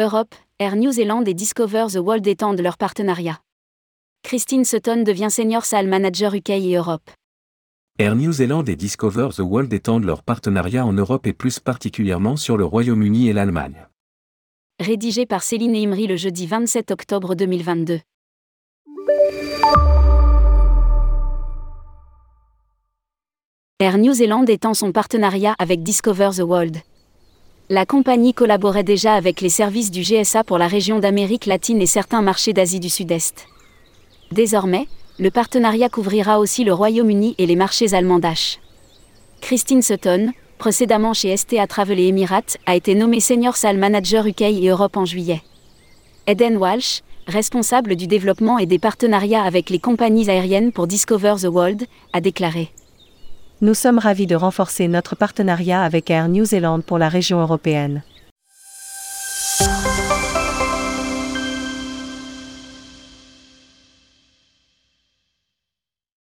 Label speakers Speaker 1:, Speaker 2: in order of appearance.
Speaker 1: Europe, Air New Zealand et Discover the World étendent leur partenariat. Christine Sutton devient senior sales manager UK et Europe.
Speaker 2: Air New Zealand et Discover the World étendent leur partenariat en Europe et plus particulièrement sur le Royaume-Uni et l'Allemagne.
Speaker 1: Rédigé par Céline Imri le jeudi 27 octobre 2022. Air New Zealand étend son partenariat avec Discover the World. La compagnie collaborait déjà avec les services du GSA pour la région d'Amérique latine et certains marchés d'Asie du Sud-Est. Désormais, le partenariat couvrira aussi le Royaume-Uni et les marchés allemands d'H. Christine Sutton, précédemment chez STA Travel et Emirates, a été nommée Senior Sales Manager UK et Europe en juillet. Eden Walsh, responsable du développement et des partenariats avec les compagnies aériennes pour Discover the World, a déclaré
Speaker 3: Nous sommes ravis de renforcer notre partenariat avec Air New Zealand pour la région européenne.